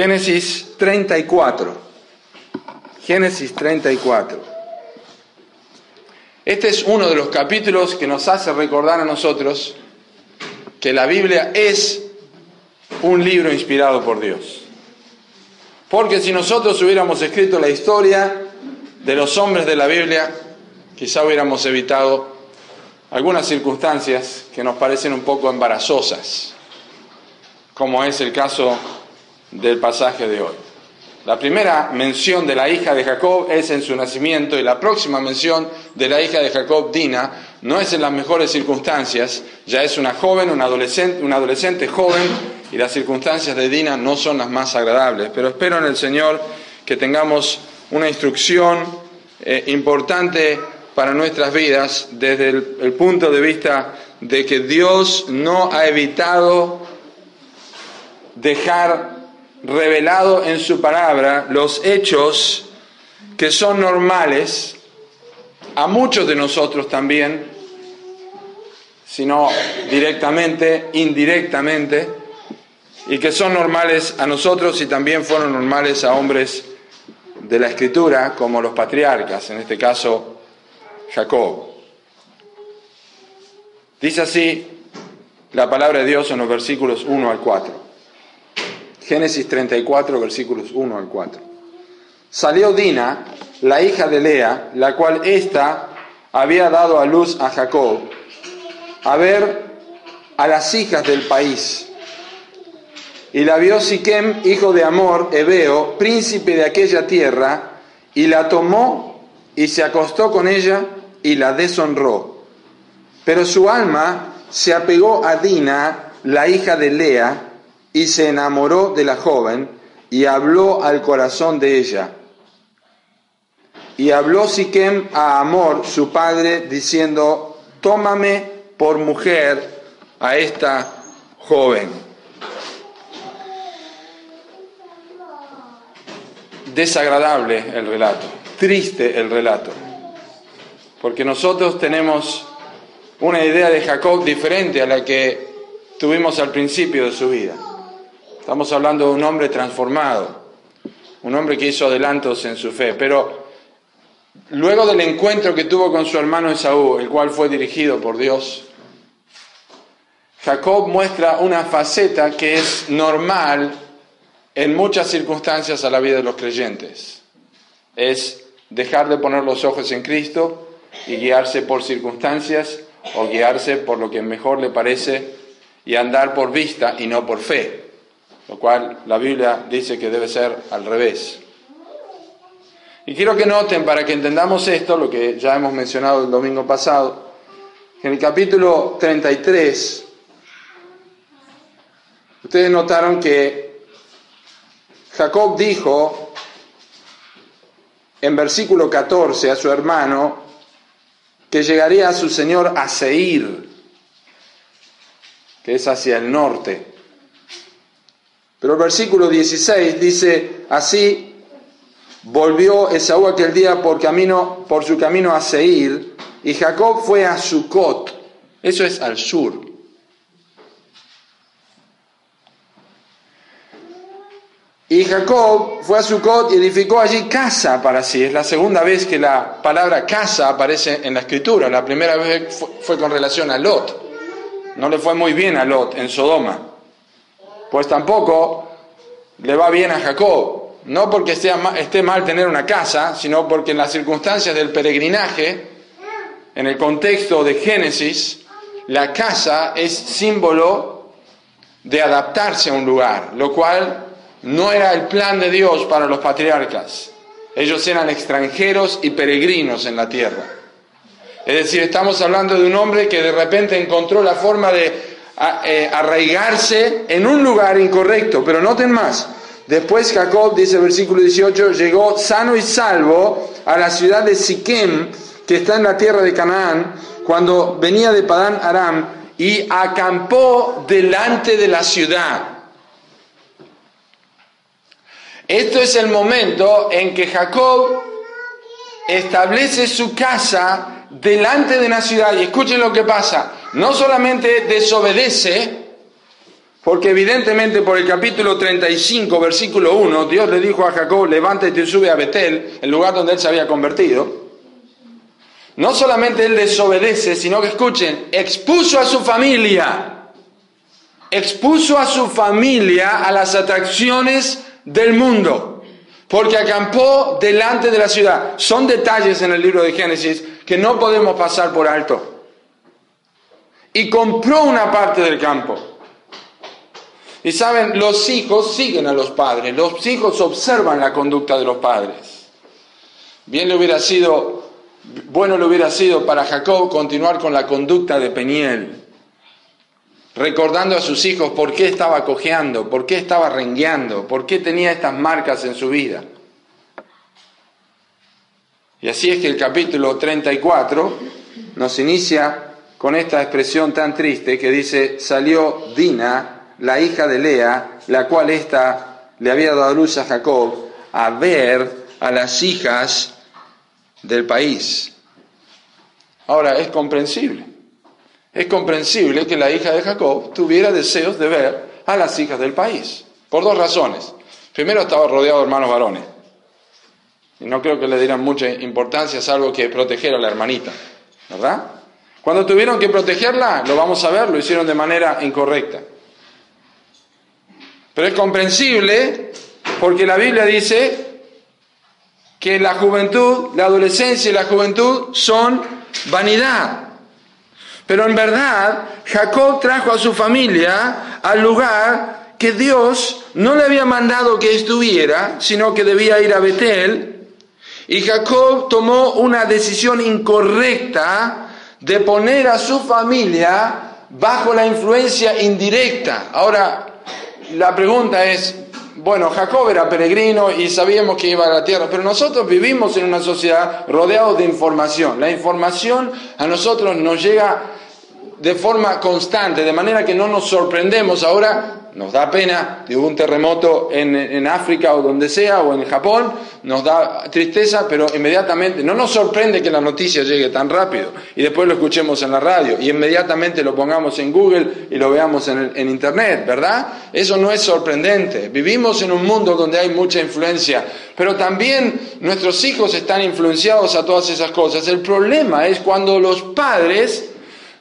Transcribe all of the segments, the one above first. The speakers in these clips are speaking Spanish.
Génesis 34. Génesis 34. Este es uno de los capítulos que nos hace recordar a nosotros que la Biblia es un libro inspirado por Dios. Porque si nosotros hubiéramos escrito la historia de los hombres de la Biblia, quizá hubiéramos evitado algunas circunstancias que nos parecen un poco embarazosas, como es el caso del pasaje de hoy. La primera mención de la hija de Jacob es en su nacimiento y la próxima mención de la hija de Jacob, Dina, no es en las mejores circunstancias, ya es una joven, una adolescente, una adolescente joven y las circunstancias de Dina no son las más agradables, pero espero en el Señor que tengamos una instrucción eh, importante para nuestras vidas desde el, el punto de vista de que Dios no ha evitado dejar revelado en su palabra los hechos que son normales a muchos de nosotros también, sino directamente, indirectamente, y que son normales a nosotros y también fueron normales a hombres de la escritura, como los patriarcas, en este caso Jacob. Dice así la palabra de Dios en los versículos 1 al 4. Génesis 34, versículos 1 al 4. Salió Dina, la hija de Lea, la cual ésta había dado a luz a Jacob, a ver a las hijas del país. Y la vio Siquem, hijo de Amor, Ebeo, príncipe de aquella tierra, y la tomó y se acostó con ella y la deshonró. Pero su alma se apegó a Dina, la hija de Lea, y se enamoró de la joven y habló al corazón de ella. Y habló Siquem a Amor, su padre, diciendo, tómame por mujer a esta joven. Desagradable el relato, triste el relato, porque nosotros tenemos una idea de Jacob diferente a la que tuvimos al principio de su vida. Estamos hablando de un hombre transformado, un hombre que hizo adelantos en su fe, pero luego del encuentro que tuvo con su hermano Esaú, el cual fue dirigido por Dios, Jacob muestra una faceta que es normal en muchas circunstancias a la vida de los creyentes. Es dejar de poner los ojos en Cristo y guiarse por circunstancias o guiarse por lo que mejor le parece y andar por vista y no por fe lo cual la Biblia dice que debe ser al revés. Y quiero que noten, para que entendamos esto, lo que ya hemos mencionado el domingo pasado, en el capítulo 33, ustedes notaron que Jacob dijo en versículo 14 a su hermano que llegaría a su señor a Seir, que es hacia el norte. Pero el versículo 16 dice, así volvió Esaú aquel día por, camino, por su camino a Seir, y Jacob fue a Sucot, eso es al sur. Y Jacob fue a Sucot y edificó allí casa para sí. Es la segunda vez que la palabra casa aparece en la escritura. La primera vez fue, fue con relación a Lot. No le fue muy bien a Lot en Sodoma pues tampoco le va bien a Jacob. No porque esté mal tener una casa, sino porque en las circunstancias del peregrinaje, en el contexto de Génesis, la casa es símbolo de adaptarse a un lugar, lo cual no era el plan de Dios para los patriarcas. Ellos eran extranjeros y peregrinos en la tierra. Es decir, estamos hablando de un hombre que de repente encontró la forma de eh, arraigarse en un lugar incorrecto. Pero noten más, después Jacob, dice versículo 18, llegó sano y salvo a la ciudad de Siquem, que está en la tierra de Canaán, cuando venía de Padán Aram, y acampó delante de la ciudad. Esto es el momento en que Jacob establece su casa delante de la ciudad y escuchen lo que pasa. No solamente desobedece, porque evidentemente por el capítulo 35, versículo 1, Dios le dijo a Jacob, levántate y sube a Betel, el lugar donde él se había convertido. No solamente él desobedece, sino que escuchen, expuso a su familia, expuso a su familia a las atracciones del mundo, porque acampó delante de la ciudad. Son detalles en el libro de Génesis que no podemos pasar por alto. Y compró una parte del campo. Y saben, los hijos siguen a los padres, los hijos observan la conducta de los padres. Bien le hubiera sido, bueno le hubiera sido para Jacob continuar con la conducta de Peniel recordando a sus hijos por qué estaba cojeando, por qué estaba rengueando, por qué tenía estas marcas en su vida. Y así es que el capítulo 34 nos inicia con esta expresión tan triste que dice, salió Dina, la hija de Lea, la cual ésta le había dado luz a Jacob, a ver a las hijas del país. Ahora, es comprensible. Es comprensible que la hija de Jacob tuviera deseos de ver a las hijas del país, por dos razones. Primero, estaba rodeado de hermanos varones. Y no creo que le dieran mucha importancia, salvo que proteger a la hermanita, ¿verdad? Cuando tuvieron que protegerla, lo vamos a ver, lo hicieron de manera incorrecta. Pero es comprensible porque la Biblia dice que la juventud, la adolescencia y la juventud son vanidad. Pero en verdad, Jacob trajo a su familia al lugar que Dios no le había mandado que estuviera, sino que debía ir a Betel. Y Jacob tomó una decisión incorrecta de poner a su familia bajo la influencia indirecta. Ahora, la pregunta es, bueno, Jacob era peregrino y sabíamos que iba a la tierra, pero nosotros vivimos en una sociedad rodeados de información. La información a nosotros nos llega de forma constante, de manera que no nos sorprendemos. Ahora nos da pena de un terremoto en, en, África o donde sea, o en Japón, nos da tristeza, pero inmediatamente no nos sorprende que la noticia llegue tan rápido y después lo escuchemos en la radio y inmediatamente lo pongamos en Google y lo veamos en, en Internet, ¿verdad? Eso no es sorprendente. Vivimos en un mundo donde hay mucha influencia, pero también nuestros hijos están influenciados a todas esas cosas. El problema es cuando los padres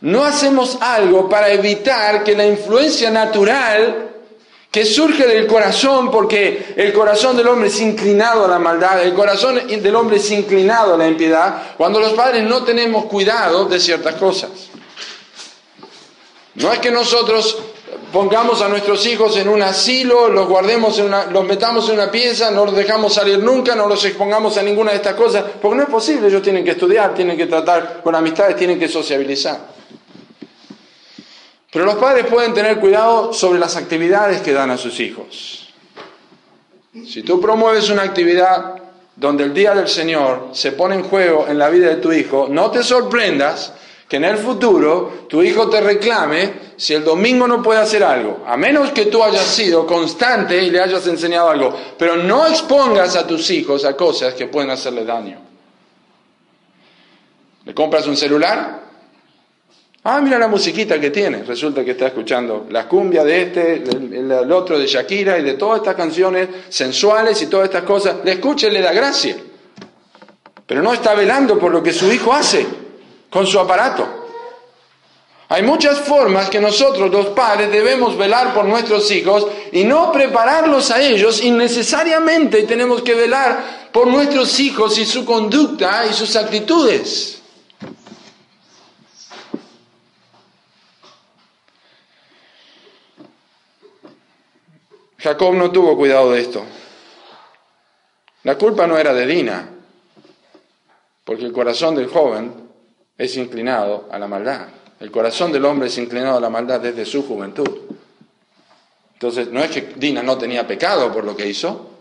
no hacemos algo para evitar que la influencia natural que surge del corazón, porque el corazón del hombre es inclinado a la maldad, el corazón del hombre es inclinado a la impiedad, cuando los padres no tenemos cuidado de ciertas cosas. No es que nosotros pongamos a nuestros hijos en un asilo, los guardemos, en una, los metamos en una pieza, no los dejamos salir nunca, no los expongamos a ninguna de estas cosas, porque no es posible, ellos tienen que estudiar, tienen que tratar con amistades, tienen que sociabilizar. Pero los padres pueden tener cuidado sobre las actividades que dan a sus hijos. Si tú promueves una actividad donde el día del Señor se pone en juego en la vida de tu hijo, no te sorprendas que en el futuro tu hijo te reclame si el domingo no puede hacer algo, a menos que tú hayas sido constante y le hayas enseñado algo, pero no expongas a tus hijos a cosas que pueden hacerle daño. ¿Le compras un celular? Ah, mira la musiquita que tiene. Resulta que está escuchando la cumbia de este, el, otro de Shakira y de todas estas canciones sensuales y todas estas cosas. Le escucha y le da gracia. Pero no está velando por lo que su hijo hace con su aparato. Hay muchas formas que nosotros los padres debemos velar por nuestros hijos y no prepararlos a ellos innecesariamente tenemos que velar por nuestros hijos y su conducta y sus actitudes. Jacob no tuvo cuidado de esto. La culpa no era de Dina, porque el corazón del joven es inclinado a la maldad. El corazón del hombre es inclinado a la maldad desde su juventud. Entonces, no es que Dina no tenía pecado por lo que hizo,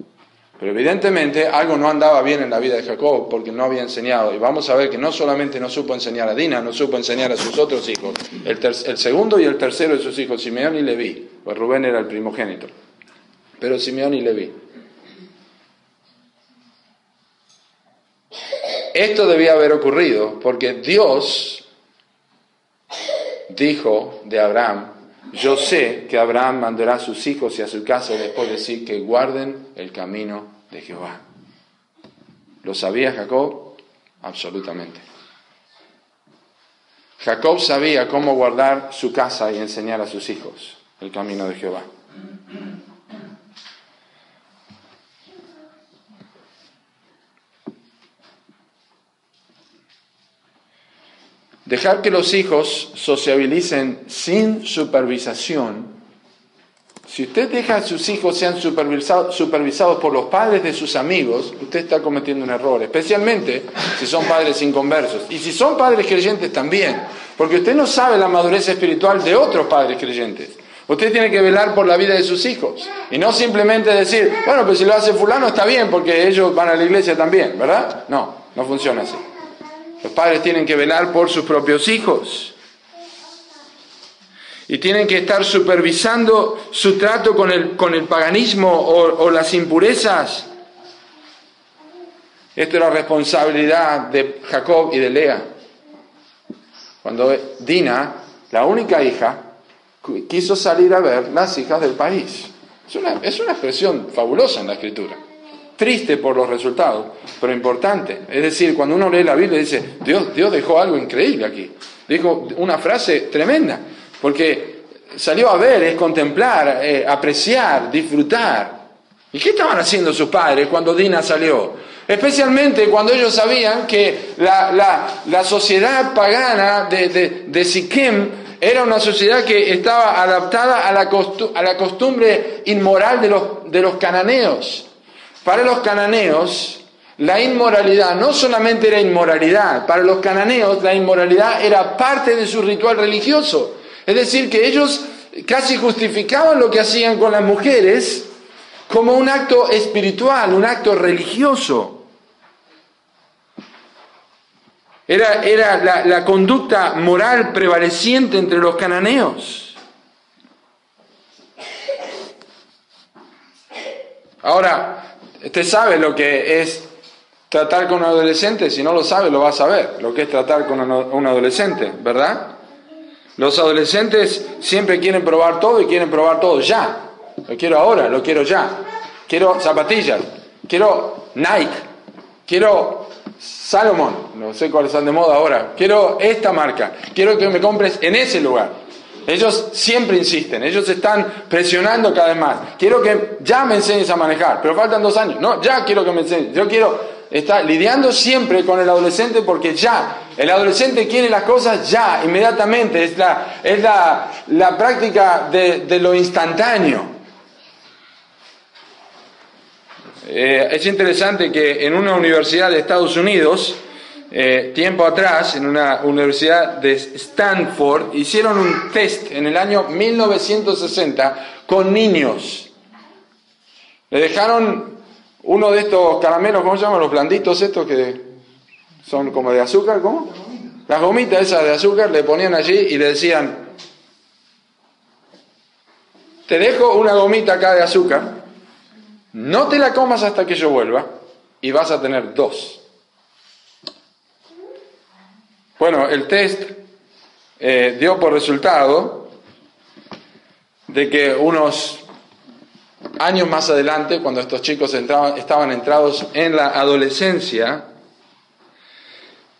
pero evidentemente algo no andaba bien en la vida de Jacob porque no había enseñado. Y vamos a ver que no solamente no supo enseñar a Dina, no supo enseñar a sus otros hijos, el, segundo y el tercero de sus hijos, Simeón y Leví, pues Rubén era el primogénito, pero Simeón y Leví. Esto debía haber ocurrido porque Dios dijo de Abraham, yo sé que Abraham mandará a sus hijos y a su casa después de decir que guarden el camino de Jehová. ¿Lo sabía Jacob? Absolutamente. Jacob sabía cómo guardar su casa y enseñar a sus hijos el camino de Jehová. Dejar que los hijos sociabilicen sin supervisación. Si usted deja que sus hijos sean supervisados, supervisados por los padres de sus amigos, usted está cometiendo un error, especialmente si son padres inconversos. Y si son padres creyentes también, porque usted no sabe la madurez espiritual de otros padres creyentes. Usted tiene que velar por la vida de sus hijos y no simplemente decir, bueno, pues si lo hace fulano está bien porque ellos van a la iglesia también, ¿verdad? No, no funciona así. Los padres tienen que velar por sus propios hijos. Y tienen que estar supervisando su trato con el, con el paganismo o, las impurezas. Esto era responsabilidad de Jacob y de Lea. Cuando Dina, la única hija, quiso salir a ver las hijas del país. Es una, es una expresión fabulosa en la escritura triste por los resultados, pero importante. Es decir, cuando uno lee la Biblia dice, Dios, Dios dejó algo increíble aquí. Dijo una frase tremenda, porque salió a ver, es contemplar, eh, apreciar, disfrutar. ¿Y qué estaban haciendo sus padres cuando Dina salió? Especialmente cuando ellos sabían que la, sociedad pagana de, de, de era una sociedad que estaba adaptada a la, a la costumbre inmoral de los, de los cananeos. Para los cananeos, la inmoralidad no solamente era inmoralidad, para los cananeos la inmoralidad era parte de su ritual religioso. Es decir, que ellos casi justificaban lo que hacían con las mujeres como un acto espiritual, un acto religioso. Era, era la, la conducta moral prevaleciente entre los cananeos. Ahora, Usted sabe lo que es tratar con un adolescente, si no lo sabe, lo va a saber, lo que es tratar con un adolescente, ¿verdad? Los adolescentes siempre quieren probar todo y quieren probar todo ya. Lo quiero ahora, lo quiero ya. Quiero zapatillas, quiero Nike, quiero Salomon, no sé cuáles están de moda ahora, quiero esta marca, quiero que me compres en ese lugar. Ellos siempre insisten, ellos están presionando cada vez más. Quiero que ya me enseñes a manejar, pero faltan dos años. No, ya quiero que me enseñes. Yo quiero estar lidiando siempre con el adolescente porque ya, el adolescente quiere las cosas ya, inmediatamente. Es la, es la, práctica de, lo instantáneo. Eh, es interesante que en una universidad de Estados Unidos, eh, tiempo atrás, en una universidad de Stanford, hicieron un test en el año 1960 con niños. Le dejaron uno de estos caramelos, ¿cómo se llaman? Los blanditos estos que son como de azúcar, ¿cómo? Las gomitas esas de azúcar le ponían allí y le decían, te dejo una gomita acá de azúcar, no te la comas hasta que yo vuelva y vas a tener dos. Bueno, el test eh, dio por resultado de que unos años más adelante, cuando estos chicos estaban entrados en la adolescencia,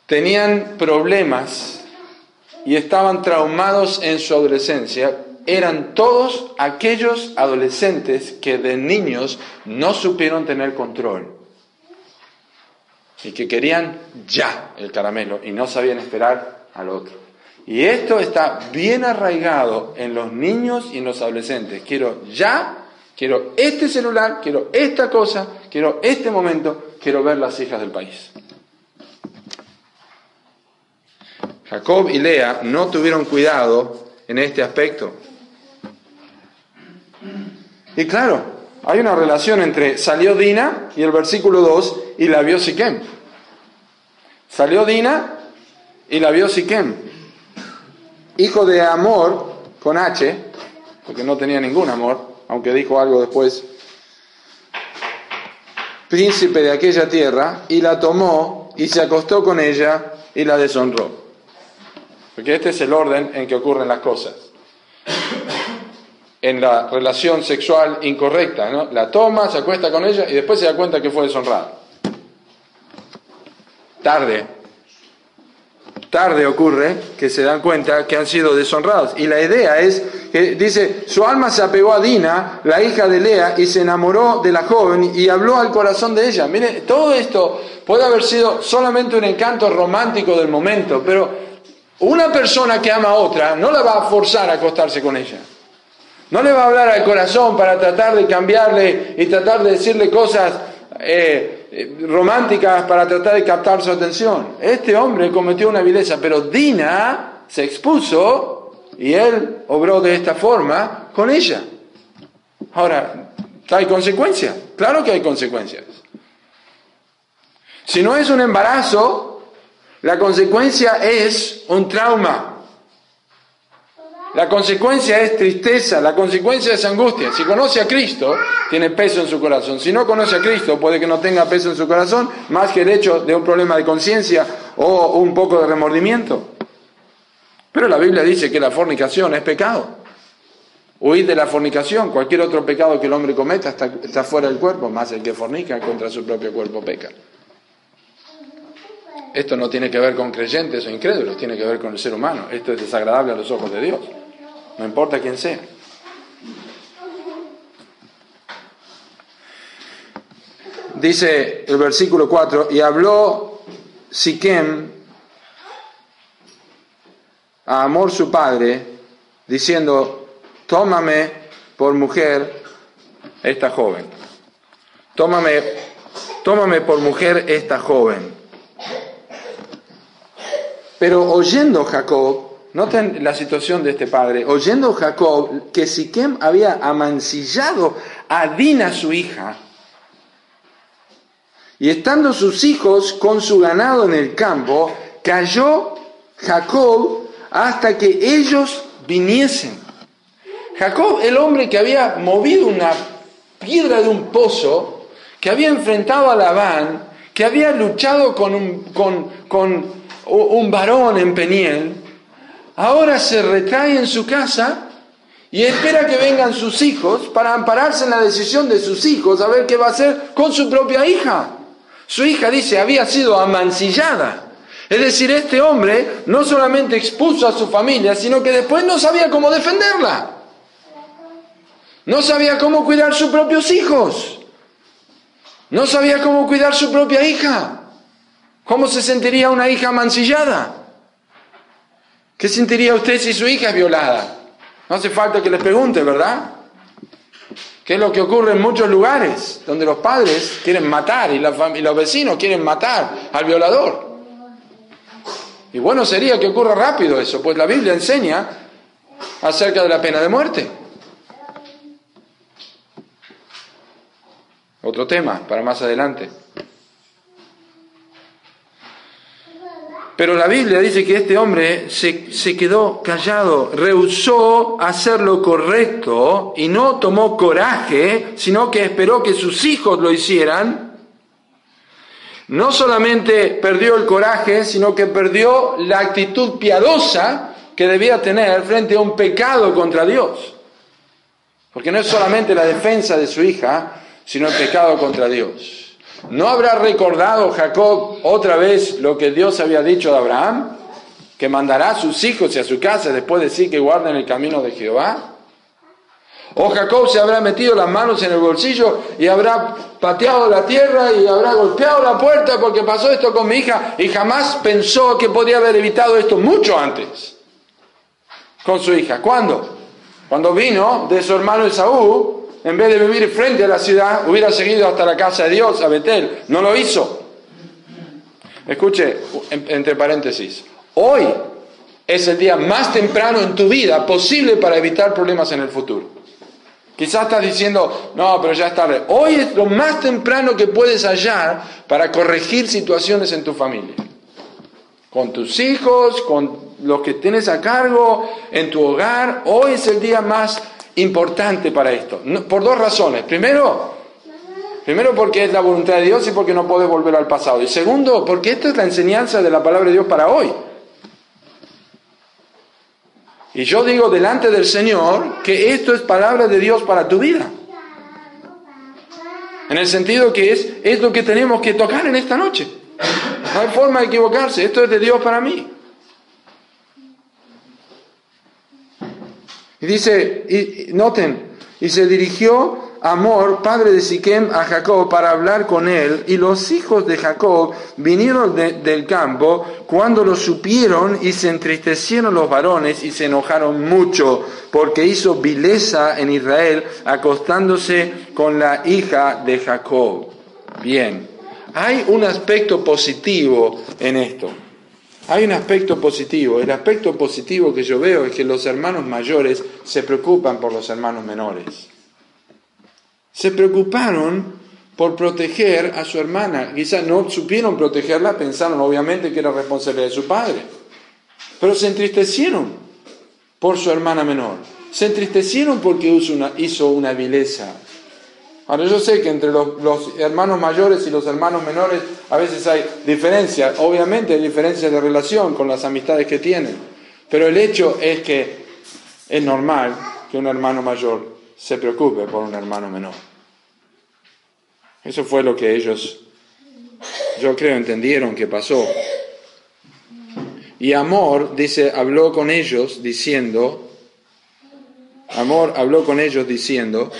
tenían problemas y estaban traumados en su adolescencia, eran todos aquellos adolescentes que de niños no supieron tener control y que querían ya el caramelo y no sabían esperar al otro. Y esto está bien arraigado en los niños y en los adolescentes. Quiero ya, quiero este celular, quiero esta cosa, quiero este momento, quiero ver las hijas del país. Jacob y Lea no tuvieron cuidado en este aspecto. Y claro, hay una relación entre salió Dina y el versículo 2 y la vio Siquem. Salió Dina y la vio Siquem, hijo de Amor con H, porque no tenía ningún amor, aunque dijo algo después, príncipe de aquella tierra, y la tomó y se acostó con ella y la deshonró. Porque este es el orden en que ocurren las cosas. En la relación sexual incorrecta, ¿no? La toma, se acuesta con ella y después se da cuenta que fue deshonrada. Tarde, tarde ocurre que se dan cuenta que han sido deshonrados. Y la idea es que dice, su alma se apegó a Dina, la hija de Lea, y se enamoró de la joven y habló al corazón de ella. Mire, todo esto puede haber sido solamente un encanto romántico del momento, pero una persona que ama a otra no la va a forzar a acostarse con ella. No le va a hablar al corazón para tratar de cambiarle y tratar de decirle cosas eh, eh, románticas para tratar de captar su atención. Este hombre cometió una vileza, pero Dina se expuso y él obró de esta forma con ella. Ahora, ¿hay consecuencias? Claro que hay consecuencias. Si no es un embarazo, la consecuencia es un trauma. La consecuencia es tristeza, la consecuencia es angustia. Si conoce a Cristo, tiene peso en su corazón. Si no conoce a Cristo, puede que no tenga peso en su corazón, más que el hecho de un problema de conciencia o un poco de remordimiento. Pero la Biblia dice que la fornicación es pecado. Huir de la fornicación, cualquier otro pecado que el hombre cometa está, está fuera del cuerpo, más el que fornica contra su propio cuerpo peca. Esto no tiene que ver con creyentes o incrédulos, tiene que ver con el ser humano. Esto es desagradable a los ojos de Dios no importa quién sea. Dice el versículo 4, y habló Siquem a Amor su padre, diciendo, tómame por mujer esta joven. Tómame, tómame por mujer esta joven. Pero oyendo Jacob, Noten la situación de este padre. Oyendo Jacob que Siquem había amancillado a Dina su hija, y estando sus hijos con su ganado en el campo, cayó Jacob hasta que ellos viniesen. Jacob, el hombre que había movido una piedra de un pozo, que había enfrentado a Labán, que había luchado con un, con, con un varón en Peniel, ahora se retrae en su casa y espera que vengan sus hijos para ampararse en la decisión de sus hijos a ver qué va a hacer con su propia hija. Su hija dice había sido amancillada. Es decir, este hombre no solamente expuso a su familia, sino que después no sabía cómo defenderla. No sabía cómo cuidar sus propios hijos. No sabía cómo cuidar su propia hija. ¿Cómo se sentiría una hija amancillada? ¿Qué sentiría usted si su hija es violada? No hace falta que les pregunte, ¿verdad? ¿Qué es lo que ocurre en muchos lugares donde los padres quieren matar y, los vecinos quieren matar al violador? Y bueno sería que ocurra rápido eso, pues la Biblia enseña acerca de la pena de muerte. Otro tema para más adelante. Pero la Biblia dice que este hombre se, quedó callado, rehusó hacer lo correcto y no tomó coraje, sino que esperó que sus hijos lo hicieran. No solamente perdió el coraje, sino que perdió la actitud piadosa que debía tener frente a un pecado contra Dios. Porque no es solamente la defensa de su hija, sino el pecado contra Dios. ¿No habrá recordado Jacob otra vez lo que Dios había dicho a Abraham? Que mandará a sus hijos y a su casa después de sí que guarden el camino de Jehová. O Jacob se habrá metido las manos en el bolsillo y habrá pateado la tierra y habrá golpeado la puerta porque pasó esto con mi hija y jamás pensó que podía haber evitado esto mucho antes con su hija. ¿Cuándo? Cuando vino de su hermano Esaú en vez de vivir frente a la ciudad, hubiera seguido hasta la casa de Dios, a Betel. No lo hizo. Escuche, entre paréntesis, hoy es el día más temprano en tu vida posible para evitar problemas en el futuro. Quizás estás diciendo, no, pero ya es tarde. Hoy es lo más temprano que puedes hallar para corregir situaciones en tu familia. Con tus hijos, con los que tienes a cargo, en tu hogar. Hoy es el día más importante para esto. por dos razones. Primero, primero porque es la voluntad de Dios y porque no puedes volver al pasado. Y segundo, porque esta es la enseñanza de la palabra de Dios para hoy. Y yo digo delante del Señor que esto es palabra de Dios para tu vida. En el sentido que es, es lo que tenemos que tocar en esta noche. No hay forma de equivocarse. Esto es de Dios para mí. Y dice, noten, y se dirigió Amor, padre de Siquem, a Jacob para hablar con él, y los hijos de Jacob vinieron del campo cuando lo supieron y se entristecieron los varones y se enojaron mucho, porque hizo vileza en Israel acostándose con la hija de Jacob. Bien, hay un aspecto positivo en esto. Hay un aspecto positivo. El aspecto positivo que yo veo es que los hermanos mayores se preocupan por los hermanos menores se preocuparon por proteger a su hermana. Quizás no supieron protegerla, pensaron obviamente que era responsabilidad de su padre. Pero se entristecieron por su hermana menor. Se entristecieron porque hizo una, hizo una vileza. Ahora yo sé que entre los, los, hermanos mayores y los hermanos menores a veces hay diferencias, obviamente hay diferencias de relación con las amistades que tienen, pero el hecho es que es normal que un hermano mayor se preocupe por un hermano menor. Eso fue lo que ellos, yo creo, entendieron que pasó. Y Amor, dice, habló con ellos diciendo, Amor habló con ellos diciendo,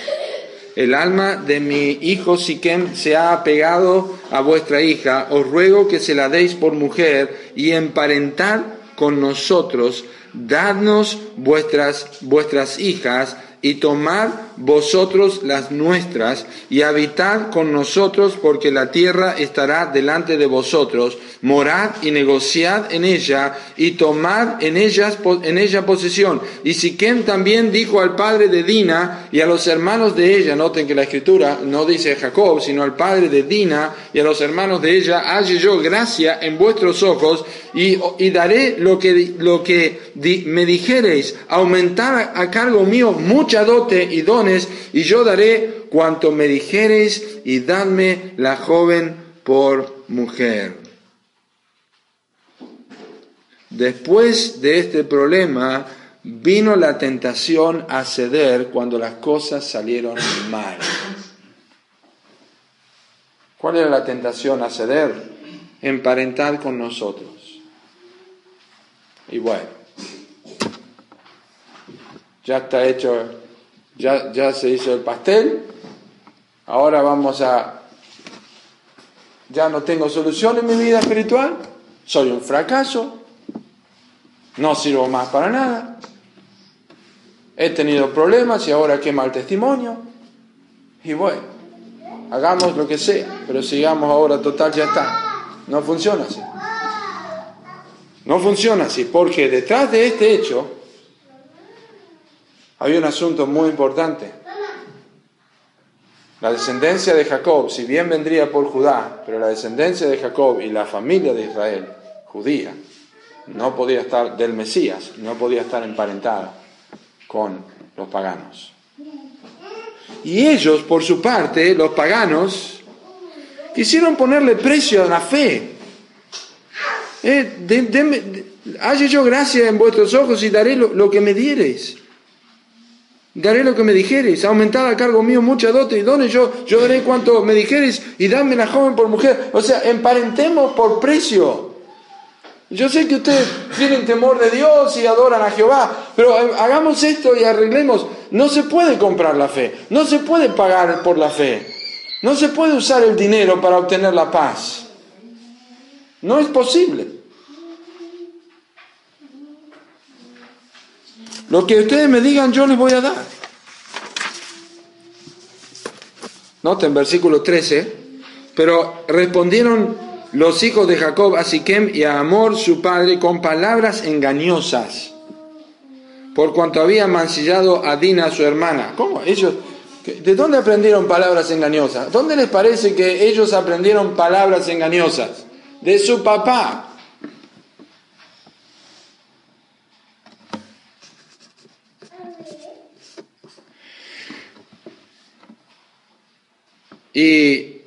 el alma de mi hijo Siquem se ha apegado a vuestra hija, os ruego que se la deis por mujer y emparentad con nosotros, dadnos vuestras, vuestras hijas y tomad vosotros las nuestras y habitad con nosotros porque la tierra estará delante de vosotros, morad y negociad en ella y tomad en, ellas, en ella posesión. Y Siquem también dijo al padre de Dina y a los hermanos de ella, noten que la escritura no dice Jacob, sino al padre de Dina y a los hermanos de ella, halle yo gracia en vuestros ojos y, daré lo que, lo que me dijereis, aumentar a cargo mío mucha dote y dones, y yo daré cuanto me dijereis, y dadme la joven por mujer. Después de este problema vino la tentación a ceder cuando las cosas salieron mal. ¿Cuál era la tentación a ceder? Emparentar con nosotros. Y bueno, ya está hecho, ya, ya se hizo el pastel, ahora vamos a, ya no tengo solución en mi vida espiritual, soy un fracaso, no sirvo más para nada, he tenido problemas y ahora qué mal testimonio, y bueno, hagamos lo que sea, pero sigamos ahora total, ya está. No funciona así. No funciona así, porque detrás de este hecho hay un asunto muy importante. La descendencia de Jacob, si bien vendría por Judá, pero la descendencia de Jacob y la familia de Israel, judía, no podía estar del Mesías, no podía estar emparentada con los paganos. Y ellos, por su parte, los paganos, quisieron ponerle precio a la fe. Eh, yo gracia en vuestros ojos y daré lo, lo que me diereis. Daré lo que me dijereis, aumentad a cargo mío mucha dote y dones, yo, yo daré cuanto me dijereis y dame la joven por mujer. O sea, emparentemos por precio. Yo sé que ustedes tienen temor de Dios y adoran a Jehová, pero hagamos esto y arreglemos. No se puede comprar la fe, no se puede pagar por la fe, no se puede usar el dinero para obtener la paz. No es posible. Lo que ustedes me digan yo les voy a dar. Noten versículo 13, pero respondieron los hijos de Jacob a Siquem y a Amor su padre con palabras engañosas, por cuanto había mancillado a Dina su hermana. ¿Cómo? Ellos, ¿De dónde aprendieron palabras engañosas? ¿Dónde les parece que ellos aprendieron palabras engañosas? De su papá. Y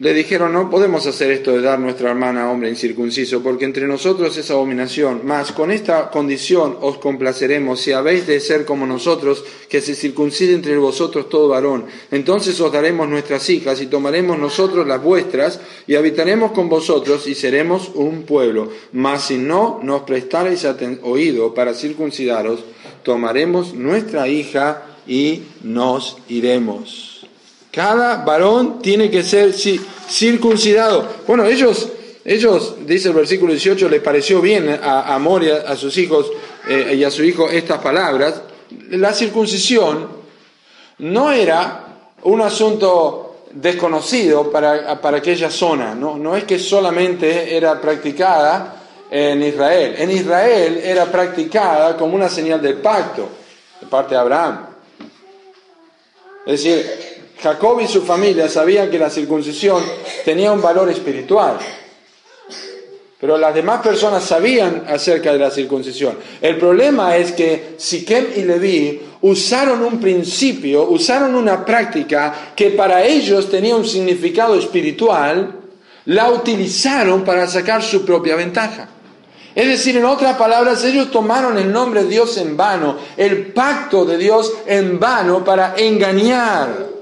le dijeron, no podemos hacer esto de dar nuestra hermana a hombre incircunciso, porque entre nosotros es abominación. Mas con esta condición os complaceremos, si habéis de ser como nosotros, que se circuncide entre vosotros todo varón. Entonces os daremos nuestras hijas y tomaremos nosotros las vuestras y habitaremos con vosotros y seremos un pueblo. Mas si no nos prestareis oído para circuncidaros, tomaremos nuestra hija y nos iremos. Cada varón tiene que ser circuncidado. Bueno, ellos, ellos, dice el versículo 18, les pareció bien a Amor y a, sus hijos eh, y a su hijo estas palabras. La circuncisión no era un asunto desconocido para, para aquella zona, ¿no? no es que solamente era practicada en Israel. En Israel era practicada como una señal del pacto de parte de Abraham. Es decir, Jacob y su familia sabían que la circuncisión tenía un valor espiritual, pero las demás personas sabían acerca de la circuncisión. El problema es que Siquem y Leví usaron un principio, usaron una práctica que para ellos tenía un significado espiritual, la utilizaron para sacar su propia ventaja. Es decir, en otras palabras, ellos tomaron el nombre de Dios en vano, el pacto de Dios en vano para engañar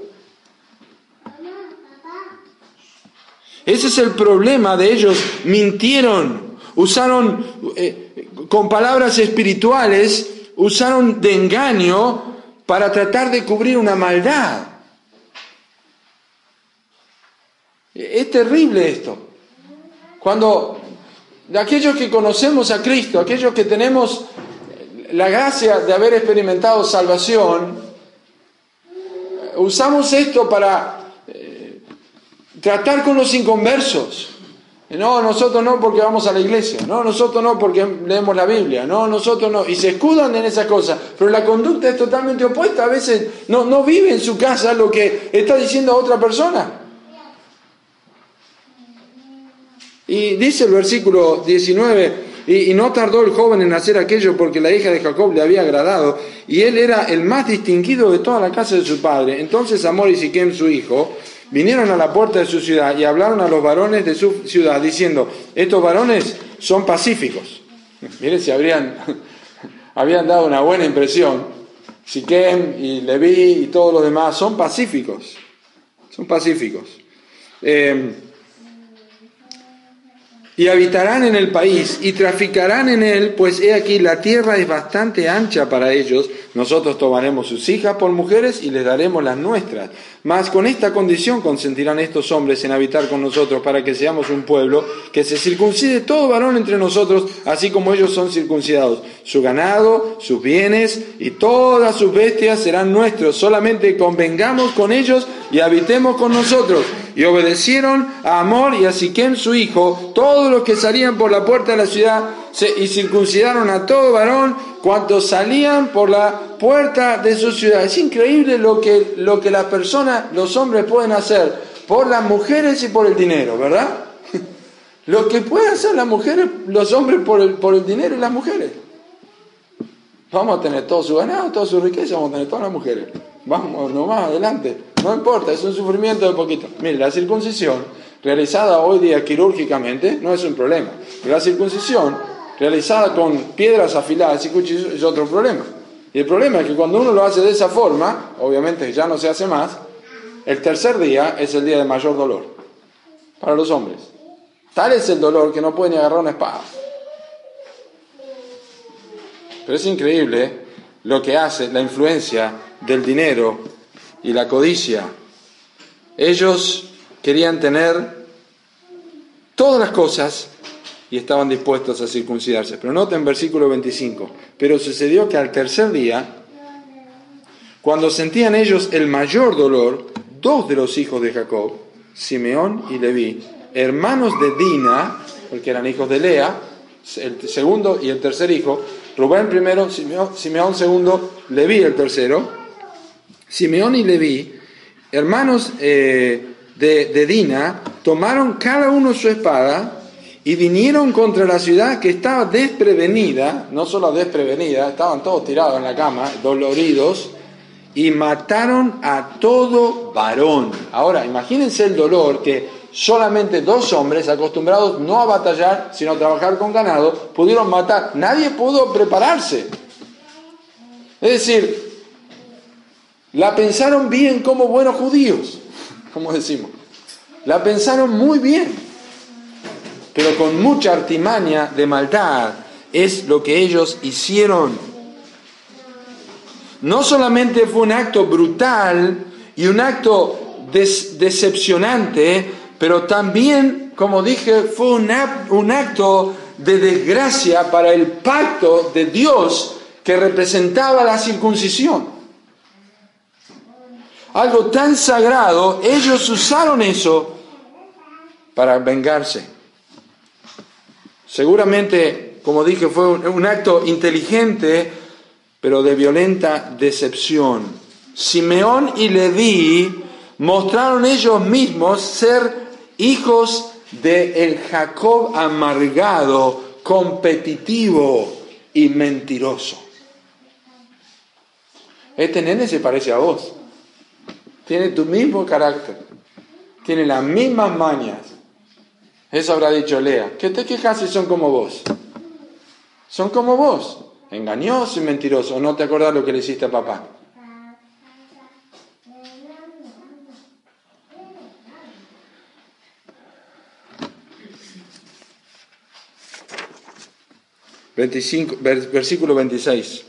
Ese es el problema de ellos. Mintieron, usaron eh, con palabras espirituales, usaron de engaño para tratar de cubrir una maldad. Es terrible esto. Cuando aquellos que conocemos a Cristo, aquellos que tenemos la gracia de haber experimentado salvación, usamos esto para Tratar con los inconversos. No, nosotros no porque vamos a la iglesia. No, nosotros no porque leemos la Biblia. No, nosotros no. Y se escudan en esas cosas. Pero la conducta es totalmente opuesta. A veces no, no vive en su casa lo que está diciendo a otra persona. Y dice el versículo 19, y, no tardó el joven en hacer aquello porque la hija de Jacob le había agradado, y él era el más distinguido de toda la casa de su padre. Entonces Amor y Siquem, su hijo, vinieron a la puerta de su ciudad y hablaron a los varones de su ciudad, diciendo, estos varones son pacíficos. Miren si habrían, habían dado una buena impresión. Siquem y Leví y todos los demás son pacíficos. Son pacíficos. Eh, y habitarán en el país y traficarán en él, pues he aquí la tierra es bastante ancha para ellos, nosotros tomaremos sus hijas por mujeres y les daremos las nuestras. Mas con esta condición consentirán estos hombres en habitar con nosotros para que seamos un pueblo, que se circuncide todo varón entre nosotros, así como ellos son circuncidados. Su ganado, sus bienes y todas sus bestias serán nuestros, solamente convengamos con ellos y habitemos con nosotros. Y obedecieron a Amor y a Siquem su hijo, todos los que salían por la puerta de la ciudad, y circuncidaron a todo varón cuantos salían por la puerta de su ciudad. Es increíble lo que, lo que las personas, los hombres pueden hacer por las mujeres y por el dinero, ¿verdad? Lo que pueden hacer las mujeres, los hombres por el, por el dinero y las mujeres. Vamos a tener todo su ganado, toda su riqueza, vamos a tener todas las mujeres. Vamos nomás adelante. No importa, es un sufrimiento de poquito. Mire, la circuncisión realizada hoy día quirúrgicamente no es un problema. la circuncisión realizada con piedras afiladas y cuchillos es otro problema. Y el problema es que cuando uno lo hace de esa forma, obviamente ya no se hace más, el tercer día es el día de mayor dolor para los hombres. Tal es el dolor que no pueden agarrar una espada. Pero es increíble lo que hace la influencia del dinero y la codicia. Ellos querían tener todas las cosas y estaban dispuestos a circuncidarse. Pero noten versículo 25. Pero sucedió que al tercer día, cuando sentían ellos el mayor dolor, dos de los hijos de Jacob, Simeón y Leví, hermanos de Dina, porque eran hijos de Lea, el segundo y el tercer hijo, Rubén primero, Simeón, segundo, Leví el tercero, Simeón y Leví, hermanos eh, de, de Dina, tomaron cada uno su espada y vinieron contra la ciudad que estaba desprevenida, no solo desprevenida, estaban todos tirados en la cama, doloridos, y mataron a todo varón. Ahora, imagínense el dolor que solamente dos hombres acostumbrados no a batallar, sino a trabajar con ganado, pudieron matar. Nadie pudo prepararse. Es decir, la pensaron bien como buenos judíos, como decimos. La pensaron muy bien, pero con mucha artimaña de maldad es lo que ellos hicieron no solamente fue un acto brutal y un acto decepcionante, pero también, como dije, fue un, un acto de desgracia para el pacto de Dios que representaba la circuncisión. Algo tan sagrado, ellos usaron eso para vengarse. Seguramente, como dije, fue un, acto inteligente pero de violenta decepción. Simeón y Leví mostraron ellos mismos ser hijos de el Jacob amargado, competitivo y mentiroso. Este nene se parece a vos. Tiene tu mismo carácter. Tiene las mismas mañas. Eso habrá dicho Lea. ¿Qué te quejas si son como vos? Son como vos engañoso y mentiroso, no te acordás lo que le hiciste a papá. versículo 26.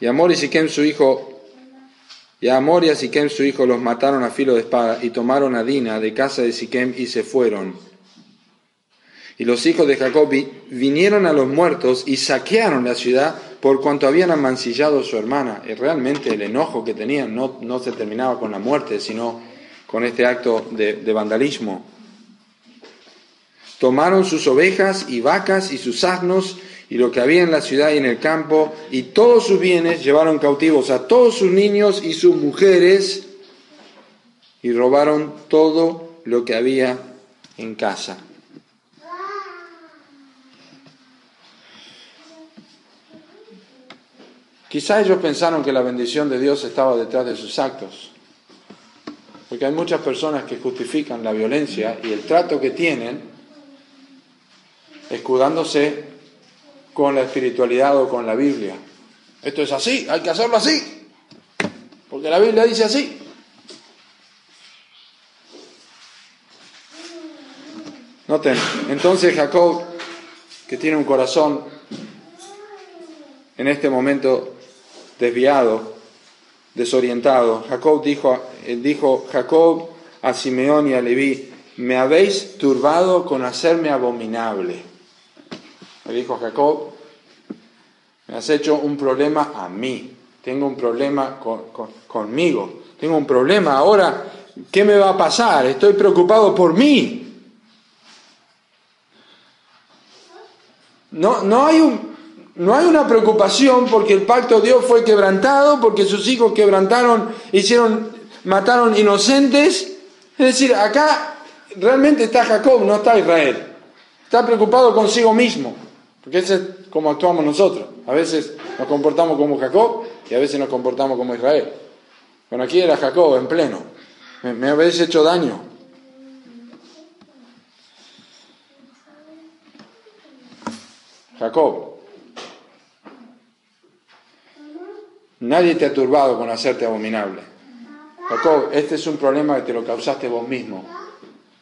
Y Amor y Siquem su hijo, y Amor y a Siquem su hijo los mataron a filo de espada y tomaron a Dina de casa de Siquem y se fueron y los hijos de Jacob vinieron a los muertos y saquearon la ciudad por cuanto habían amancillado a su hermana. Y realmente el enojo que tenían no, no se terminaba con la muerte, sino con este acto de vandalismo. Tomaron sus ovejas y vacas y sus asnos y lo que había en la ciudad y en el campo y todos sus bienes, llevaron cautivos a todos sus niños y sus mujeres y robaron todo lo que había en casa. Quizá ellos pensaron que la bendición de Dios estaba detrás de sus actos. Porque hay muchas personas que justifican la violencia y el trato que tienen escudándose con la espiritualidad o con la Biblia. Esto es así, hay que hacerlo así. Porque la Biblia dice así. Noten, entonces Jacob, que tiene un corazón en este momento desviado, desorientado. Jacob dijo, dijo Jacob a Simeón y a Leví, me habéis turbado con hacerme abominable. Le dijo Jacob, me has hecho un problema a mí, tengo un problema conmigo, tengo un problema ahora, ¿qué me va a pasar? Estoy preocupado por mí. No, no hay un, no hay una preocupación porque el pacto de Dios fue quebrantado, porque sus hijos quebrantaron, hicieron, mataron inocentes. Es decir, acá realmente está Jacob, no está Israel. Está preocupado consigo mismo, porque ese es como actuamos nosotros. A veces nos comportamos como Jacob y a veces nos comportamos como Israel. Bueno, aquí era Jacob en pleno. Me, me habéis hecho daño. Jacob, Nadie te ha turbado con hacerte abominable. Jacob, este es un problema que te lo causaste vos mismo,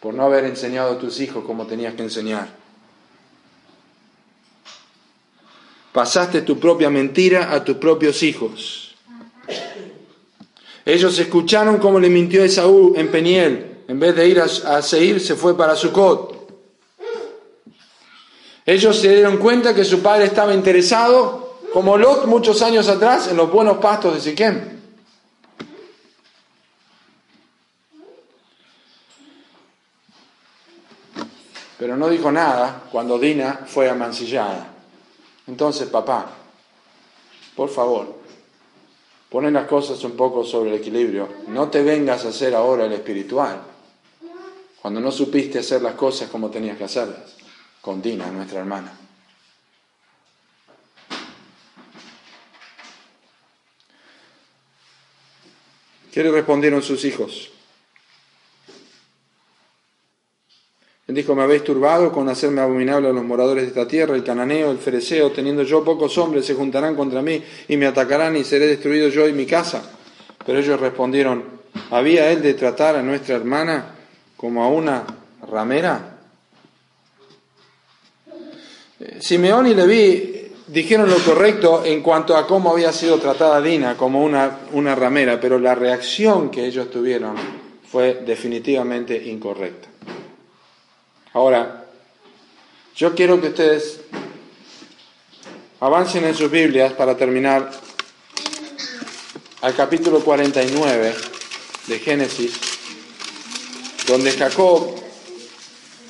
por no haber enseñado a tus hijos como tenías que enseñar. Pasaste tu propia mentira a tus propios hijos. Ellos escucharon cómo le mintió Esaú en Peniel. En vez de ir a, Seir, se fue para Sucot. Ellos se dieron cuenta que su padre estaba interesado como Lot muchos años atrás en los buenos pastos de Siquem. pero no dijo nada cuando Dina fue amancillada. Entonces, papá, por favor, ponen las cosas un poco sobre el equilibrio. No te vengas a hacer ahora el espiritual, cuando no supiste hacer las cosas como tenías que hacerlas, con Dina, nuestra hermana. ¿Qué le respondieron sus hijos? Él dijo, me habéis turbado con hacerme abominable a los moradores de esta tierra, el cananeo, el fereceo, teniendo yo pocos hombres, se juntarán contra mí y me atacarán y seré destruido yo y mi casa. Pero ellos respondieron, ¿había él de tratar a nuestra hermana como a una ramera? Eh, Simeón y Leví dijeron lo correcto en cuanto a cómo había sido tratada Dina como una, una ramera, pero la reacción que ellos tuvieron fue definitivamente incorrecta. Ahora, yo quiero que ustedes avancen en sus Biblias para terminar al capítulo 49 de Génesis, donde Jacob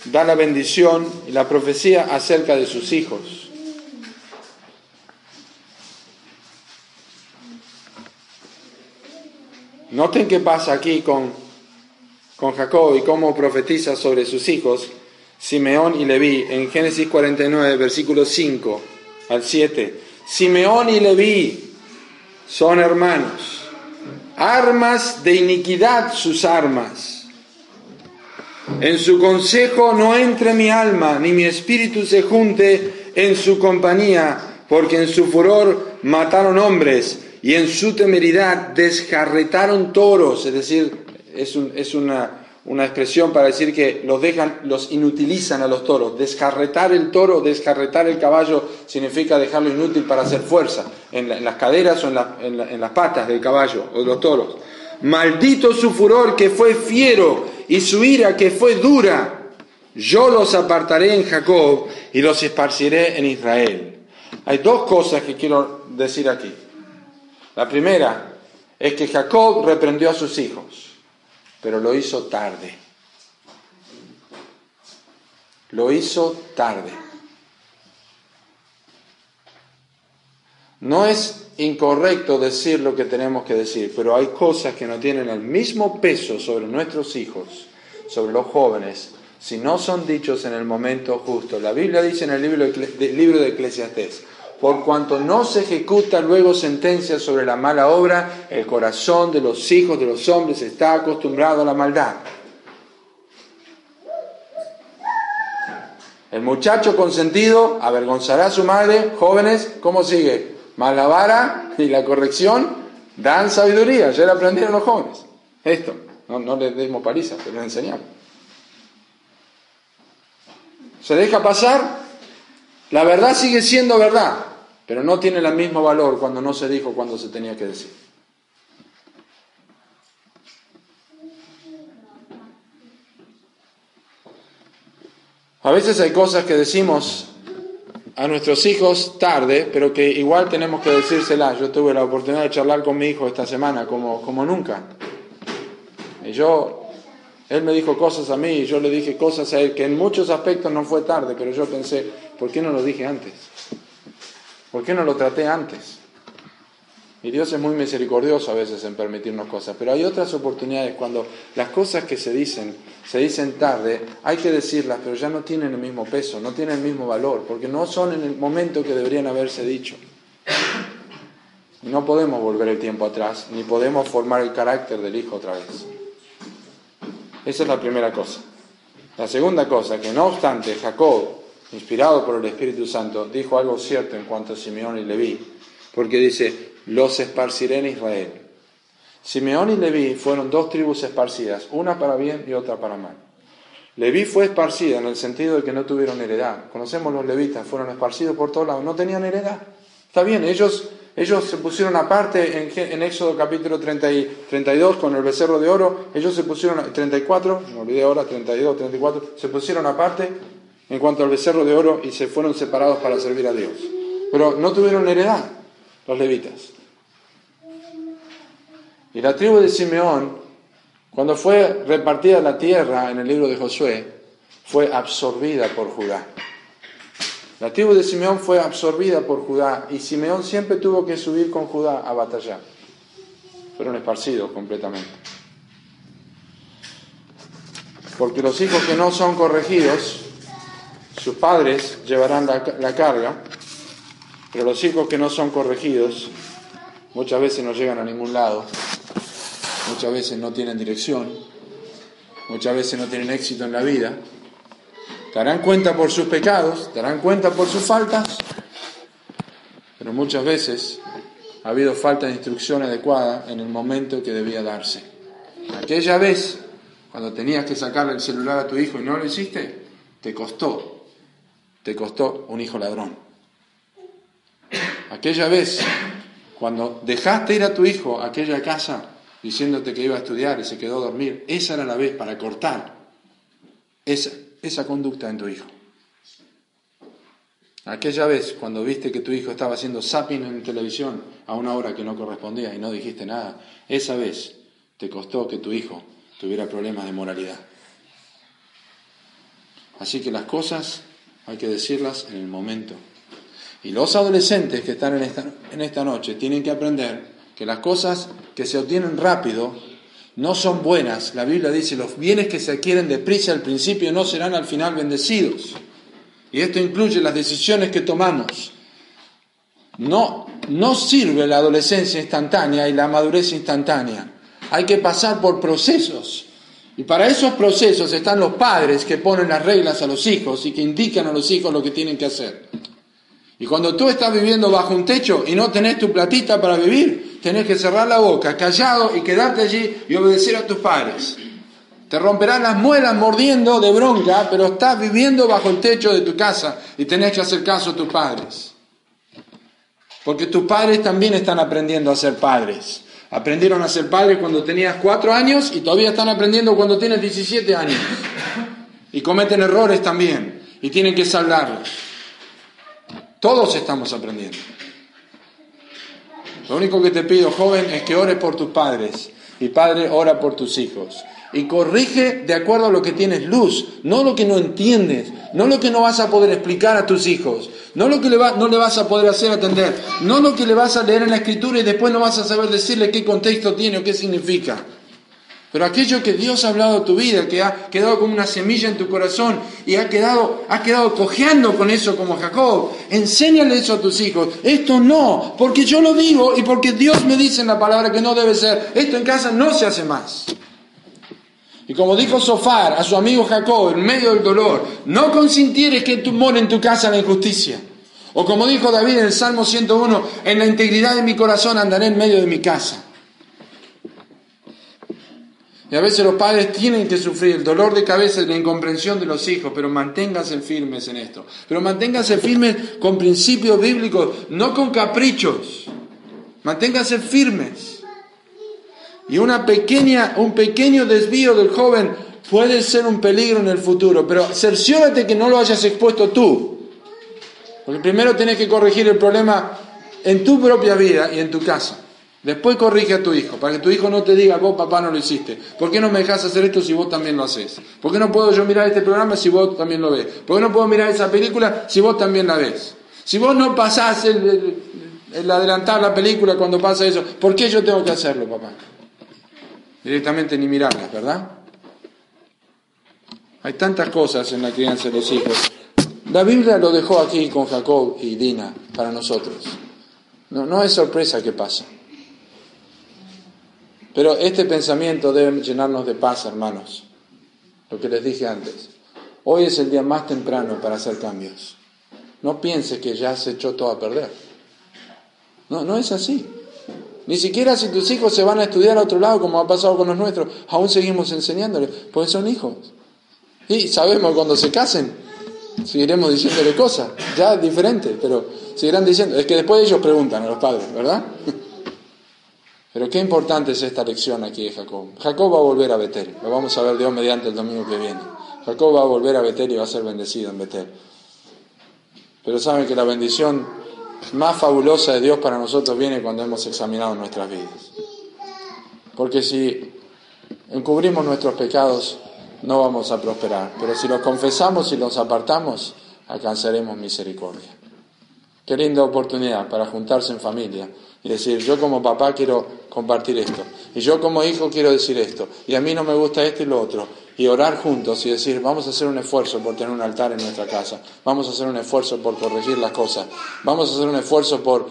da la bendición y la profecía acerca de sus hijos. Noten qué pasa aquí con, con Jacob y cómo profetiza sobre sus hijos. Simeón y Leví, en Génesis 49, versículos 5 al 7. Simeón y Leví son hermanos, armas de iniquidad sus armas. En su consejo no entre mi alma, ni mi espíritu se junte en su compañía, porque en su furor mataron hombres y en su temeridad descarretaron toros, es decir, es, es una, una expresión para decir que los dejan, los inutilizan a los toros. Descarretar el toro, descarretar el caballo significa dejarlo inútil para hacer fuerza en, las caderas o en, en, las patas del caballo o de los toros. Maldito su furor que fue fiero y su ira que fue dura. Yo los apartaré en Jacob y los esparciré en Israel. Hay dos cosas que quiero decir aquí. La primera es que Jacob reprendió a sus hijos pero lo hizo tarde. Lo hizo tarde. No es incorrecto decir lo que tenemos que decir, pero hay cosas que no tienen el mismo peso sobre nuestros hijos, sobre los jóvenes, si no son dichos en el momento justo. La Biblia dice en el libro de, libro por cuanto no se ejecuta luego sentencia sobre la mala obra, el corazón de los hijos de los hombres está acostumbrado a la maldad. El muchacho consentido avergonzará a su madre. Jóvenes, ¿cómo sigue? Mala vara y la corrección dan sabiduría. Lo aprendieron los jóvenes. Esto, no, no les demos paliza, pero les enseñamos. Se deja pasar, la verdad sigue siendo verdad, pero no tiene el mismo valor cuando no se dijo cuando se tenía que decir. A veces hay cosas que decimos a nuestros hijos tarde, pero que igual tenemos que decírselas. Yo tuve la oportunidad de charlar con mi hijo esta semana como, como nunca. Y yo, él me dijo cosas a mí y yo le dije cosas a él que en muchos aspectos no fue tarde, pero yo pensé, ¿por qué no lo dije antes? ¿Por qué no lo traté antes? Y Dios es muy misericordioso a veces en permitirnos cosas, pero hay otras oportunidades cuando las cosas que se dicen, se dicen tarde, hay que decirlas, pero ya no tienen el mismo peso, no tienen el mismo valor, porque no son en el momento que deberían haberse dicho. No podemos volver el tiempo atrás, ni podemos formar el carácter del Hijo otra vez. Esa es la primera cosa. La segunda cosa, que no obstante Jacob inspirado por el Espíritu Santo, dijo algo cierto en cuanto a Simeón y Leví, porque dice, los esparciré en Israel. Simeón y Leví fueron dos tribus esparcidas, una para bien y otra para mal. Leví fue esparcida en el sentido de que no tuvieron heredad. Conocemos los levitas, fueron esparcidos por todos lados, no tenían heredad. Está bien, ellos, ellos se pusieron aparte en, en Éxodo capítulo 30 y 32 con el becerro de oro, ellos se pusieron, 34, me olvidé ahora, 32, 34, se pusieron aparte en cuanto al becerro de oro y se fueron separados para servir a Dios. Pero no tuvieron heredad los levitas. Y la tribu de Simeón, cuando fue repartida la tierra en el libro de Josué, fue absorbida por Judá. La tribu de Simeón fue absorbida por Judá y Simeón siempre tuvo que subir con Judá a batallar. Fueron esparcidos completamente. Porque los hijos que no son corregidos, sus padres llevarán la, carga, pero los hijos que no son corregidos muchas veces no llegan a ningún lado, muchas veces no tienen dirección, muchas veces no tienen éxito en la vida darán cuenta por sus pecados, darán cuenta por sus faltas, pero muchas veces ha habido falta de instrucción adecuada en el momento que debía darse. Aquella vez, cuando tenías que sacarle el celular a tu hijo y no lo hiciste, te costó, te costó un hijo ladrón. Aquella vez, cuando dejaste ir a tu hijo a aquella casa diciéndote que iba a estudiar y se quedó a dormir, esa era la vez para cortar esa, esa conducta en tu hijo. Aquella vez cuando viste que tu hijo estaba haciendo zapping en televisión a una hora que no correspondía y no dijiste nada, esa vez te costó que tu hijo tuviera problemas de moralidad. Así que las cosas hay que decirlas en el momento. Y los adolescentes que están en esta, en esta noche tienen que aprender que las cosas que se obtienen rápido no son buenas. La Biblia dice, los bienes que se adquieren deprisa al principio no serán al final bendecidos. Y esto incluye las decisiones que tomamos. No, no sirve la adolescencia instantánea y la madurez instantánea. Hay que pasar por procesos. Y para esos procesos están los padres que ponen las reglas a los hijos y que indican a los hijos lo que tienen que hacer. Y cuando tú estás viviendo bajo un techo y no tenés tu platita para vivir, tenés que cerrar la boca, callado y quedarte allí y obedecer a tus padres. Te romperán las muelas mordiendo de bronca, pero estás viviendo bajo el techo de tu casa y tenés que hacer caso a tus padres. Porque tus padres también están aprendiendo a ser padres. Aprendieron a ser padres cuando tenías cuatro años y todavía están aprendiendo cuando tienes 17 años. Y cometen errores también y tienen que saldarlos. Todos estamos aprendiendo. Lo único que te pido, joven, es que ores por tus padres y padre ora por tus hijos. Y corrige de acuerdo a lo que tienes luz, no lo que no entiendes, no lo que no vas a poder explicar a tus hijos, no lo que no le vas a poder hacer atender, no lo que le vas a leer en la escritura y después no vas a saber decirle qué contexto tiene o qué significa. Pero aquello que Dios ha hablado a tu vida, que ha quedado como una semilla en tu corazón y ha quedado, ha quedado cojeando con eso como Jacob, enséñale eso a tus hijos. Esto no, porque yo lo digo y porque Dios me dice en la palabra que no debe ser. Esto en casa no se hace más. Y como dijo Sofar a su amigo Jacob en medio del dolor, no consintieres que more en tu casa la injusticia. O como dijo David en el Salmo 101, en la integridad de mi corazón andaré en medio de mi casa. Y a veces los padres tienen que sufrir el dolor de cabeza y la incomprensión de los hijos, pero manténganse firmes en esto. Pero manténganse firmes con principios bíblicos, no con caprichos. Manténganse firmes. Y una pequeña, un pequeño desvío del joven puede ser un peligro en el futuro, pero cerciórate que no lo hayas expuesto tú. Porque primero tienes que corregir el problema en tu propia vida y en tu casa. Después corrige a tu hijo, para que tu hijo no te diga, vos papá no lo hiciste. ¿Por qué no me dejas hacer esto si vos también lo haces? ¿Por qué no puedo yo mirar este programa si vos también lo ves? ¿Por qué no puedo mirar esa película si vos también la ves? Si vos no pasás el adelantar la película cuando pasa eso, ¿por qué yo tengo que hacerlo, papá? Directamente ni mirarlas, ¿verdad? Hay tantas cosas en la crianza de los hijos. La Biblia lo dejó aquí con Jacob y Dina para nosotros. No, no es sorpresa que pasa. Pero este pensamiento debe llenarnos de paz, hermanos. Lo que les dije antes. Hoy es el día más temprano para hacer cambios. No pienses que ya se echó todo a perder. No, no es así. Ni siquiera si tus hijos se van a estudiar a otro lado, como ha pasado con los nuestros, aún seguimos enseñándoles, porque son hijos. Y sabemos cuando se casen, seguiremos diciéndole cosas, ya diferente, pero seguirán diciendo. Es que después ellos preguntan a los padres, ¿verdad? Pero qué importante es esta lección aquí de Jacob. Jacob va a volver a Betel. Lo vamos a ver Dios mediante el domingo que viene. Jacob va a volver a Betel y va a ser bendecido en Betel. Pero saben que la bendición más fabulosa de Dios para nosotros viene cuando hemos examinado nuestras vidas. Porque si encubrimos nuestros pecados, no vamos a prosperar. Pero si los confesamos y los apartamos, alcanzaremos misericordia. Qué linda oportunidad para juntarse en familia y decir, yo como papá quiero compartir esto, y yo como hijo quiero decir esto, y a mí no me gusta esto y lo otro, y orar juntos y decir, vamos a hacer un esfuerzo por tener un altar en nuestra casa, vamos a hacer un esfuerzo por corregir las cosas, vamos a hacer un esfuerzo por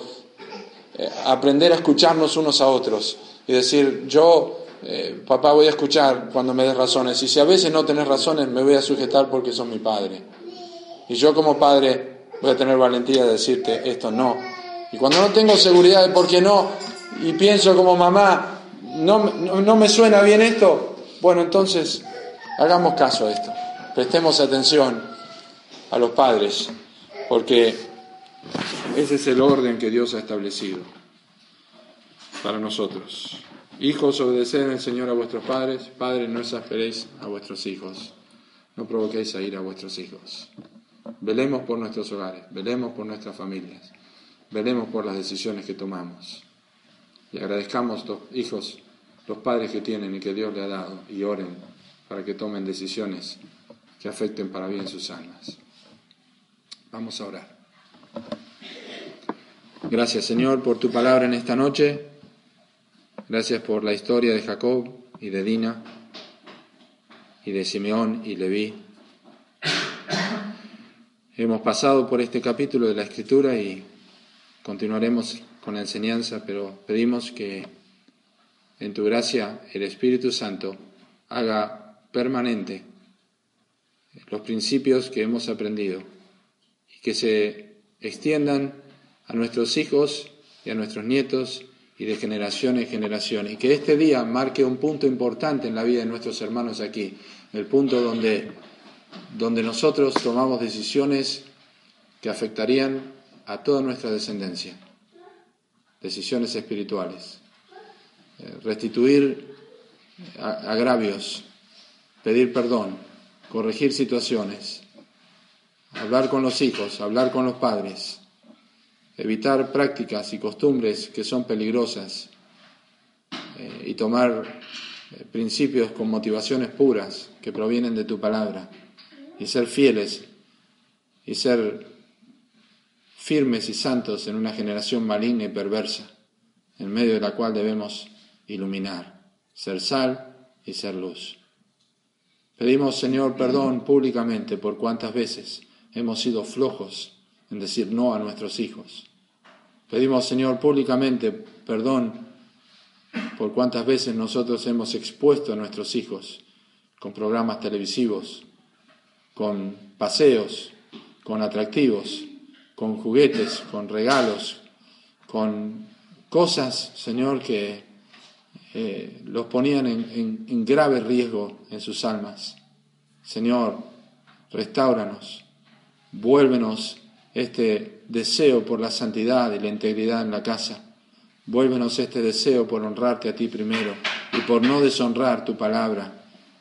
eh, aprender a escucharnos unos a otros y decir, yo, eh, papá, voy a escuchar cuando me des razones, y si a veces no tenés razones, me voy a sujetar porque sos mi padre. Y yo como padre voy a tener valentía de decirte esto no. Y cuando no tengo seguridad de por qué no, y pienso como mamá, no, no me suena bien esto, bueno, entonces Hagamos caso a esto, prestemos atención a los padres, porque ese es el orden que Dios ha establecido para nosotros. Hijos, obedeced al Señor a vuestros padres, padres, no exasperéis a vuestros hijos, no provoquéis a ir a vuestros hijos. Velemos por nuestros hogares, velemos por nuestras familias, velemos por las decisiones que tomamos. Y agradezcamos los hijos, los padres que tienen y que Dios le ha dado, y oren para que tomen decisiones que afecten para bien sus almas. Vamos a orar. Gracias Señor por tu palabra en esta noche. Gracias por la historia de Jacob y de Dina y de Simeón y Leví. Hemos pasado por este capítulo de la Escritura y continuaremos con la enseñanza, pero pedimos que en tu gracia el Espíritu Santo haga permanente los principios que hemos aprendido y que se extiendan a nuestros hijos y a nuestros nietos y de generación en generación. Y que este día marque un punto importante en la vida de nuestros hermanos aquí, el punto donde, donde nosotros tomamos decisiones que afectarían a toda nuestra descendencia, decisiones espirituales, eh, restituir agravios, pedir perdón, corregir situaciones, hablar con los hijos, hablar con los padres, evitar prácticas y costumbres que son peligrosas eh, y tomar eh, principios con motivaciones puras que provienen de tu palabra y ser fieles y ser firmes y santos en una generación maligna y perversa, en medio de la cual debemos iluminar, ser sal y ser luz. Pedimos, Señor, perdón públicamente por cuántas veces hemos sido flojos en decir no a nuestros hijos. Pedimos, Señor, públicamente perdón por cuántas veces nosotros hemos expuesto a nuestros hijos con programas televisivos, con paseos, con atractivos, con juguetes, con regalos, con cosas, Señor, que eh, los ponían en, grave riesgo en sus almas. Señor, restauranos, vuélvenos este deseo por la santidad y la integridad en la casa. Vuélvenos este deseo por honrarte a ti primero y por no deshonrar tu palabra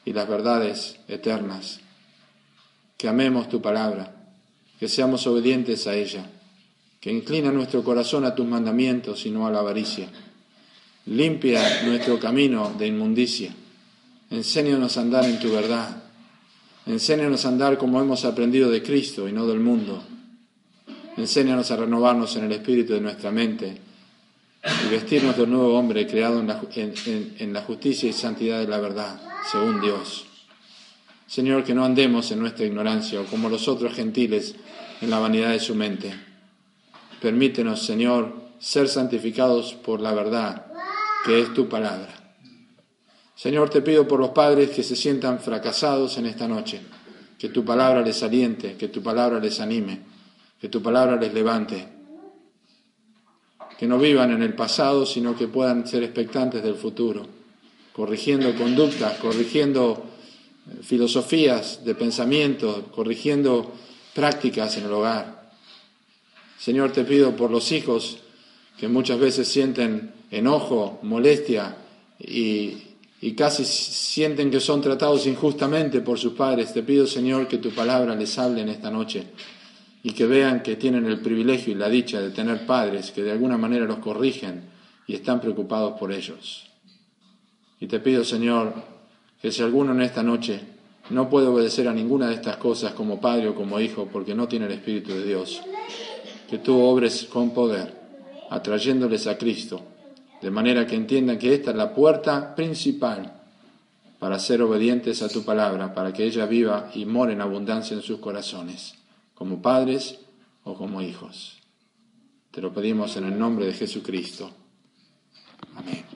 y las verdades eternas. Que amemos tu palabra, que seamos obedientes a ella, que inclina nuestro corazón a tus mandamientos y no a la avaricia Limpia nuestro camino de inmundicia. Enséñanos a andar en tu verdad. Enséñanos a andar como hemos aprendido de Cristo y no del mundo. Enséñanos a renovarnos en el espíritu de nuestra mente y vestirnos de nuevo hombre creado en la, en la justicia y santidad de la verdad, según Dios. Señor, que no andemos en nuestra ignorancia o como los otros gentiles en la vanidad de su mente. Permítenos, Señor, ser santificados por la verdad que es tu palabra. Señor, te pido por los padres que se sientan fracasados en esta noche, que tu palabra les aliente, que tu palabra les anime, que tu palabra les levante, que no vivan en el pasado, sino que puedan ser expectantes del futuro, corrigiendo conductas, corrigiendo eh, filosofías de pensamiento, corrigiendo prácticas en el hogar. Señor, te pido por los hijos que muchas veces sienten enojo, molestia y, casi sienten que son tratados injustamente por sus padres, te pido Señor que tu palabra les hable en esta noche y que vean que tienen el privilegio y la dicha de tener padres que de alguna manera los corrigen y están preocupados por ellos. Y te pido Señor que si alguno en esta noche no puede obedecer a ninguna de estas cosas como padre o como hijo porque no tiene el Espíritu de Dios. Que tú obres con poder, atrayéndoles a Cristo, de manera que entiendan que esta es la puerta principal para ser obedientes a tu palabra, para que ella viva y more en abundancia en sus corazones, como padres o como hijos. Te lo pedimos en el nombre de Jesucristo. Amén.